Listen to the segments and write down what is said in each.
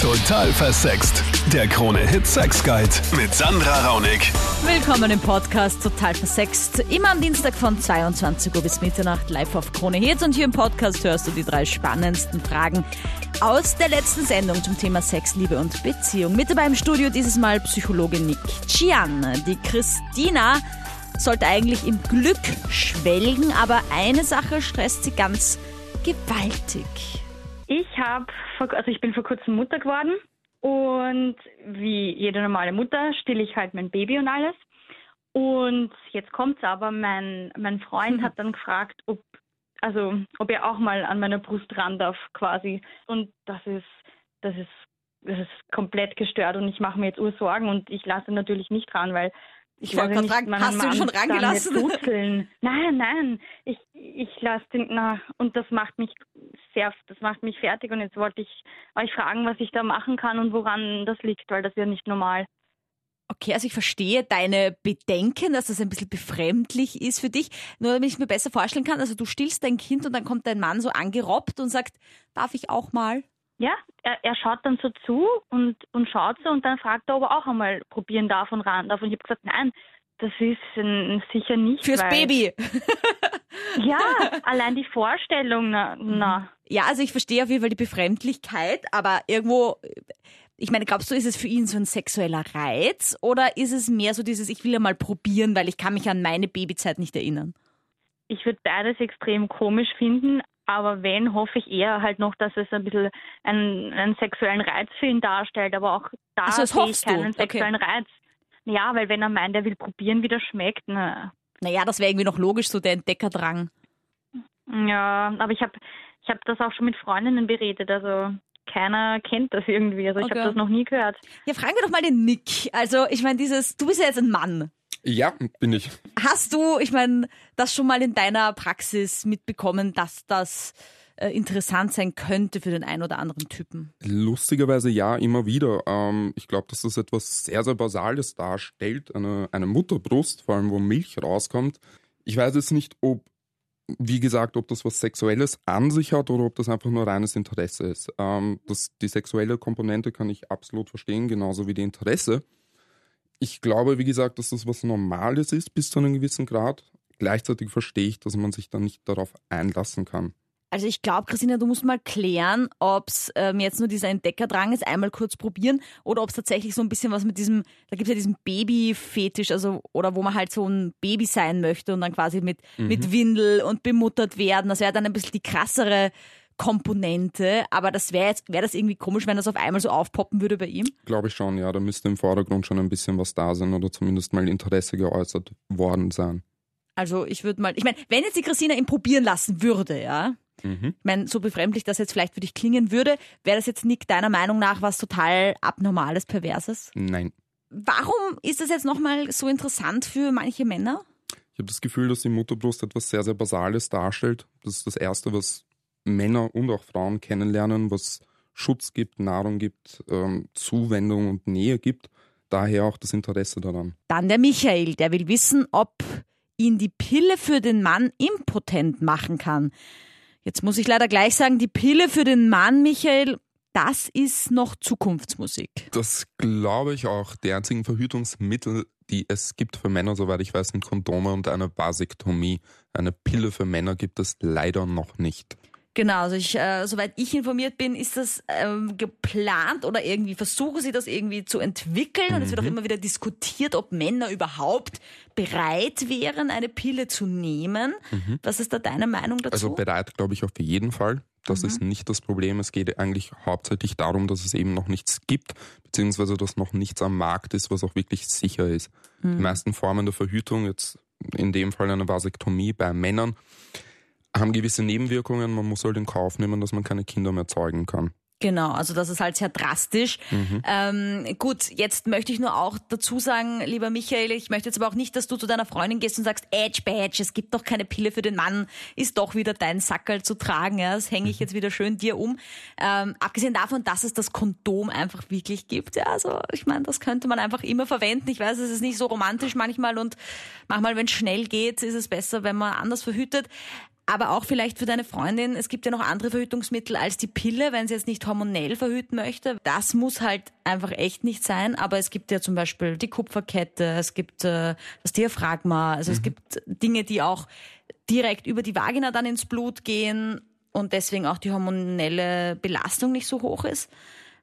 Total versext. Der Krone-Hit Sex Guide mit Sandra Raunig. Willkommen im Podcast Total versext. Immer am Dienstag von 22 Uhr bis Mitternacht live auf Krone Hit. Und hier im Podcast hörst du die drei spannendsten Fragen aus der letzten Sendung zum Thema Sex, Liebe und Beziehung. Mit dabei im Studio dieses Mal Psychologe Nick Chian. Die Christina sollte eigentlich im Glück schwelgen, aber eine Sache stresst sie ganz gewaltig. Ich habe, also ich bin vor kurzem Mutter geworden und wie jede normale Mutter stille ich halt mein Baby und alles. Und jetzt kommt's aber, mein, mein Freund mhm. hat dann gefragt, ob, also, ob er auch mal an meiner Brust ran darf, quasi. Und das ist, das ist, das ist komplett gestört und ich mache mir jetzt Ursorgen und ich lasse natürlich nicht ran, weil ich wollte gerade fragen, hast du ihn schon rangelassen? Nein, nein, ich, ich lasse den, na, und das macht mich sehr, das macht mich fertig und jetzt wollte ich euch fragen, was ich da machen kann und woran das liegt, weil das ist ja nicht normal. Okay, also ich verstehe deine Bedenken, dass das ein bisschen befremdlich ist für dich. Nur damit ich mir besser vorstellen kann, also du stillst dein Kind und dann kommt dein Mann so angerobbt und sagt, darf ich auch mal? Ja, er, er schaut dann so zu und, und schaut so und dann fragt er, ob er auch einmal probieren darf und ran darf. Und ich habe gesagt, nein, das ist äh, sicher nicht. Fürs weil, Baby. ja, allein die Vorstellung, na, na. Ja, also ich verstehe auf jeden Fall die Befremdlichkeit, aber irgendwo, ich meine, glaubst du, ist es für ihn so ein sexueller Reiz oder ist es mehr so dieses, ich will ja mal probieren, weil ich kann mich an meine Babyzeit nicht erinnern? Ich würde beides extrem komisch finden, aber wenn, hoffe ich eher halt noch, dass es ein bisschen einen, einen sexuellen Reiz für ihn darstellt. Aber auch da also, sehe ich keinen du? sexuellen okay. Reiz. Ja, weil wenn er meint, er will probieren, wie das schmeckt. Na. Naja, das wäre irgendwie noch logisch, so der Entdeckerdrang. Ja, aber ich habe ich hab das auch schon mit Freundinnen beredet. Also keiner kennt das irgendwie. Also ich okay. habe das noch nie gehört. Ja, fragen wir doch mal den Nick. Also ich meine, dieses, du bist ja jetzt ein Mann. Ja, bin ich. Hast du, ich meine, das schon mal in deiner Praxis mitbekommen, dass das äh, interessant sein könnte für den einen oder anderen Typen? Lustigerweise ja, immer wieder. Ähm, ich glaube, dass das etwas sehr, sehr Basales darstellt, eine, eine Mutterbrust, vor allem wo Milch rauskommt. Ich weiß jetzt nicht, ob, wie gesagt, ob das was Sexuelles an sich hat oder ob das einfach nur reines Interesse ist. Ähm, das, die sexuelle Komponente kann ich absolut verstehen, genauso wie die Interesse ich glaube, wie gesagt, dass das was Normales ist bis zu einem gewissen Grad. Gleichzeitig verstehe ich, dass man sich dann nicht darauf einlassen kann. Also ich glaube, Christina, du musst mal klären, ob es ähm, jetzt nur dieser Entdeckerdrang ist, einmal kurz probieren, oder ob es tatsächlich so ein bisschen was mit diesem, da gibt es ja diesen Babyfetisch, also oder wo man halt so ein Baby sein möchte und dann quasi mit, mhm. mit Windel und bemuttert werden. Das wäre dann ein bisschen die krassere Komponente, aber das wäre jetzt, wäre das irgendwie komisch, wenn das auf einmal so aufpoppen würde bei ihm? Glaube ich schon, ja. Da müsste im Vordergrund schon ein bisschen was da sein oder zumindest mal Interesse geäußert worden sein. Also ich würde mal, ich meine, wenn jetzt die Christina ihn probieren lassen würde, ja, mhm. ich meine, so befremdlich das jetzt vielleicht für dich klingen würde, wäre das jetzt Nick deiner Meinung nach was total abnormales, perverses? Nein. Warum ist das jetzt nochmal so interessant für manche Männer? Ich habe das Gefühl, dass die Mutterbrust etwas sehr, sehr Basales darstellt. Das ist das Erste, was Männer und auch Frauen kennenlernen, was Schutz gibt, Nahrung gibt, ähm, Zuwendung und Nähe gibt. Daher auch das Interesse daran. Dann der Michael, der will wissen, ob ihn die Pille für den Mann impotent machen kann. Jetzt muss ich leider gleich sagen, die Pille für den Mann, Michael, das ist noch Zukunftsmusik. Das glaube ich auch. Die einzigen Verhütungsmittel, die es gibt für Männer, soweit ich weiß, sind Kondome und eine Vasektomie. Eine Pille für Männer gibt es leider noch nicht. Genau, also ich, äh, soweit ich informiert bin, ist das ähm, geplant oder irgendwie versuchen sie das irgendwie zu entwickeln mhm. und es wird auch mhm. immer wieder diskutiert, ob Männer überhaupt bereit wären, eine Pille zu nehmen. Mhm. Was ist da deine Meinung dazu? Also bereit, glaube ich, auf jeden Fall. Das mhm. ist nicht das Problem. Es geht eigentlich hauptsächlich darum, dass es eben noch nichts gibt, beziehungsweise dass noch nichts am Markt ist, was auch wirklich sicher ist. Die mhm. meisten Formen der Verhütung, jetzt in dem Fall eine Vasektomie bei Männern, haben gewisse Nebenwirkungen. Man muss halt in Kauf nehmen, dass man keine Kinder mehr zeugen kann. Genau, also das ist halt sehr drastisch. Mhm. Ähm, gut, jetzt möchte ich nur auch dazu sagen, lieber Michael, ich möchte jetzt aber auch nicht, dass du zu deiner Freundin gehst und sagst, Edge Badge, es gibt doch keine Pille für den Mann, ist doch wieder dein Sackerl zu tragen, ja, das hänge ich mhm. jetzt wieder schön dir um. Ähm, abgesehen davon, dass es das Kondom einfach wirklich gibt, ja, also ich meine, das könnte man einfach immer verwenden. Ich weiß, es ist nicht so romantisch manchmal und manchmal, wenn es schnell geht, ist es besser, wenn man anders verhütet. Aber auch vielleicht für deine Freundin, es gibt ja noch andere Verhütungsmittel als die Pille, wenn sie jetzt nicht hormonell verhüten möchte. Das muss halt einfach echt nicht sein, aber es gibt ja zum Beispiel die Kupferkette, es gibt äh, das Diaphragma, also mhm. es gibt Dinge, die auch direkt über die Vagina dann ins Blut gehen und deswegen auch die hormonelle Belastung nicht so hoch ist.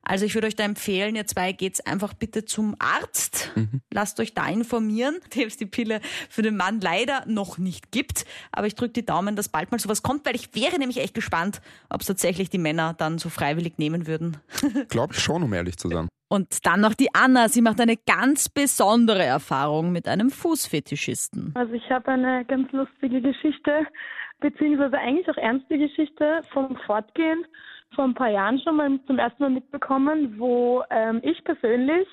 Also ich würde euch da empfehlen, ihr zwei geht's einfach bitte zum Arzt. Mhm. Lasst euch da informieren, dem es die Pille für den Mann leider noch nicht gibt. Aber ich drücke die Daumen, dass bald mal sowas kommt, weil ich wäre nämlich echt gespannt, ob es tatsächlich die Männer dann so freiwillig nehmen würden. Glaube ich schon, um ehrlich zu sein. Und dann noch die Anna. Sie macht eine ganz besondere Erfahrung mit einem Fußfetischisten. Also ich habe eine ganz lustige Geschichte, beziehungsweise eigentlich auch ernste Geschichte vom Fortgehen vor ein paar Jahren schon mal zum ersten Mal mitbekommen, wo ähm, ich persönlich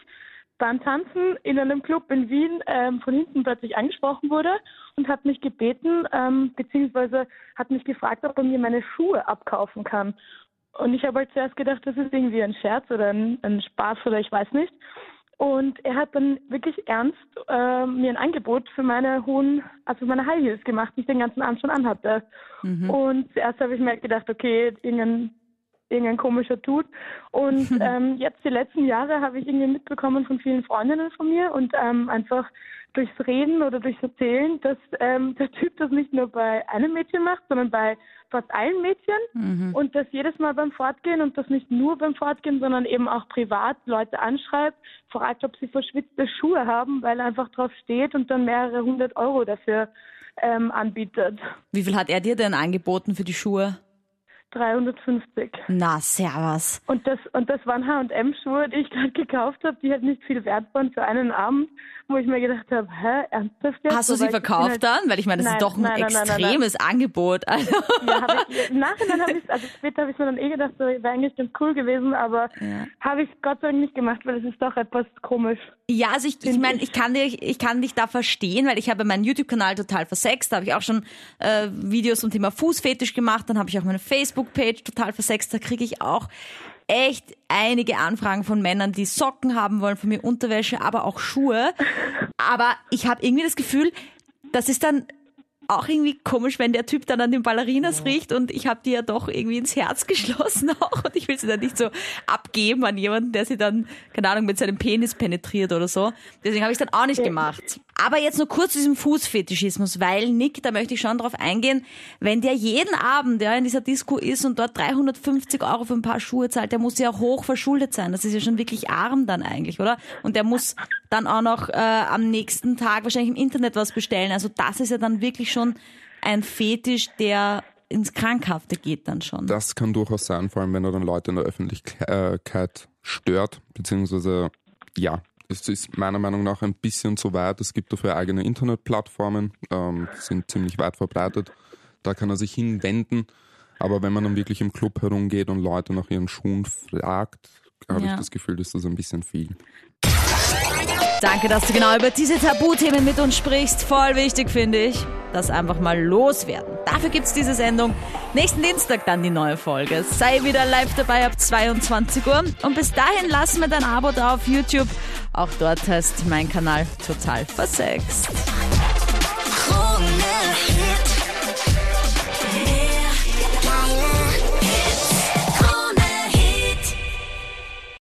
beim Tanzen in einem Club in Wien ähm, von hinten plötzlich angesprochen wurde und hat mich gebeten, ähm, beziehungsweise hat mich gefragt, ob er mir meine Schuhe abkaufen kann. Und ich habe halt zuerst gedacht, das ist irgendwie ein Scherz oder ein, ein Spaß oder ich weiß nicht. Und er hat dann wirklich ernst äh, mir ein Angebot für meine hohen, also für meine High Heels gemacht, die ich den ganzen Abend schon anhatte. Mhm. Und zuerst habe ich mir gedacht, okay, irgendein irgendein komischer tut. Und ähm, jetzt die letzten Jahre habe ich irgendwie mitbekommen von vielen Freundinnen von mir und ähm, einfach durchs Reden oder durchs Erzählen, dass ähm, der Typ das nicht nur bei einem Mädchen macht, sondern bei fast allen Mädchen mhm. und das jedes Mal beim Fortgehen und das nicht nur beim Fortgehen, sondern eben auch privat Leute anschreibt, fragt, ob sie verschwitzte Schuhe haben, weil er einfach drauf steht und dann mehrere hundert Euro dafür ähm, anbietet. Wie viel hat er dir denn angeboten für die Schuhe? 350. Na, servus. Und das, und das waren H&M-Schuhe, die ich gerade gekauft habe, die halt nicht viel wert waren für einen Abend, wo ich mir gedacht habe, hä, ernsthaft jetzt? Hast du sie verkauft halt, dann? Weil ich meine, das nein, ist doch ein nein, extremes nein, Angebot. Also. Ja, hab ich, im Nachhinein habe ich also später habe ich mir dann eh gedacht, so, wäre eigentlich ganz cool gewesen, aber ja. habe ich Gott sei Dank nicht gemacht, weil es ist doch etwas komisch. Ja, also ich, ich meine, ich kann dich, ich kann dich da verstehen, weil ich habe meinen YouTube-Kanal total versext, da habe ich auch schon äh, Videos zum Thema Fußfetisch gemacht, dann habe ich auch meine Facebook-Page total versext, da kriege ich auch echt einige Anfragen von Männern, die Socken haben wollen von mir, Unterwäsche, aber auch Schuhe. Aber ich habe irgendwie das Gefühl, das ist dann auch irgendwie komisch, wenn der Typ dann an den Ballerinas riecht und ich habe die ja doch irgendwie ins Herz geschlossen auch und ich will sie dann nicht so abgeben an jemanden, der sie dann, keine Ahnung, mit seinem Penis penetriert oder so. Deswegen habe ich es dann auch nicht gemacht. Aber jetzt nur kurz zu diesem Fußfetischismus, weil Nick, da möchte ich schon drauf eingehen, wenn der jeden Abend ja, in dieser Disco ist und dort 350 Euro für ein paar Schuhe zahlt, der muss ja hoch verschuldet sein. Das ist ja schon wirklich arm dann eigentlich, oder? Und der muss dann auch noch äh, am nächsten Tag wahrscheinlich im Internet was bestellen. Also das ist ja dann wirklich schon ein Fetisch, der ins Krankhafte geht dann schon. Das kann durchaus sein, vor allem wenn er dann Leute in der Öffentlichkeit stört, beziehungsweise ja, es ist meiner Meinung nach ein bisschen zu weit. Es gibt dafür eigene Internetplattformen, ähm, sind ziemlich weit verbreitet. Da kann er sich hinwenden. Aber wenn man dann wirklich im Club herumgeht und Leute nach ihren Schuhen fragt, habe ja. ich das Gefühl, ist das ein bisschen viel. Danke, dass du genau über diese Tabuthemen mit uns sprichst. Voll wichtig, finde ich. Das einfach mal loswerden. Dafür gibt es diese Sendung. Nächsten Dienstag dann die neue Folge. Sei wieder live dabei ab 22 Uhr. Und bis dahin lass mir dein Abo da auf YouTube. Auch dort heißt mein Kanal total versext. Krone.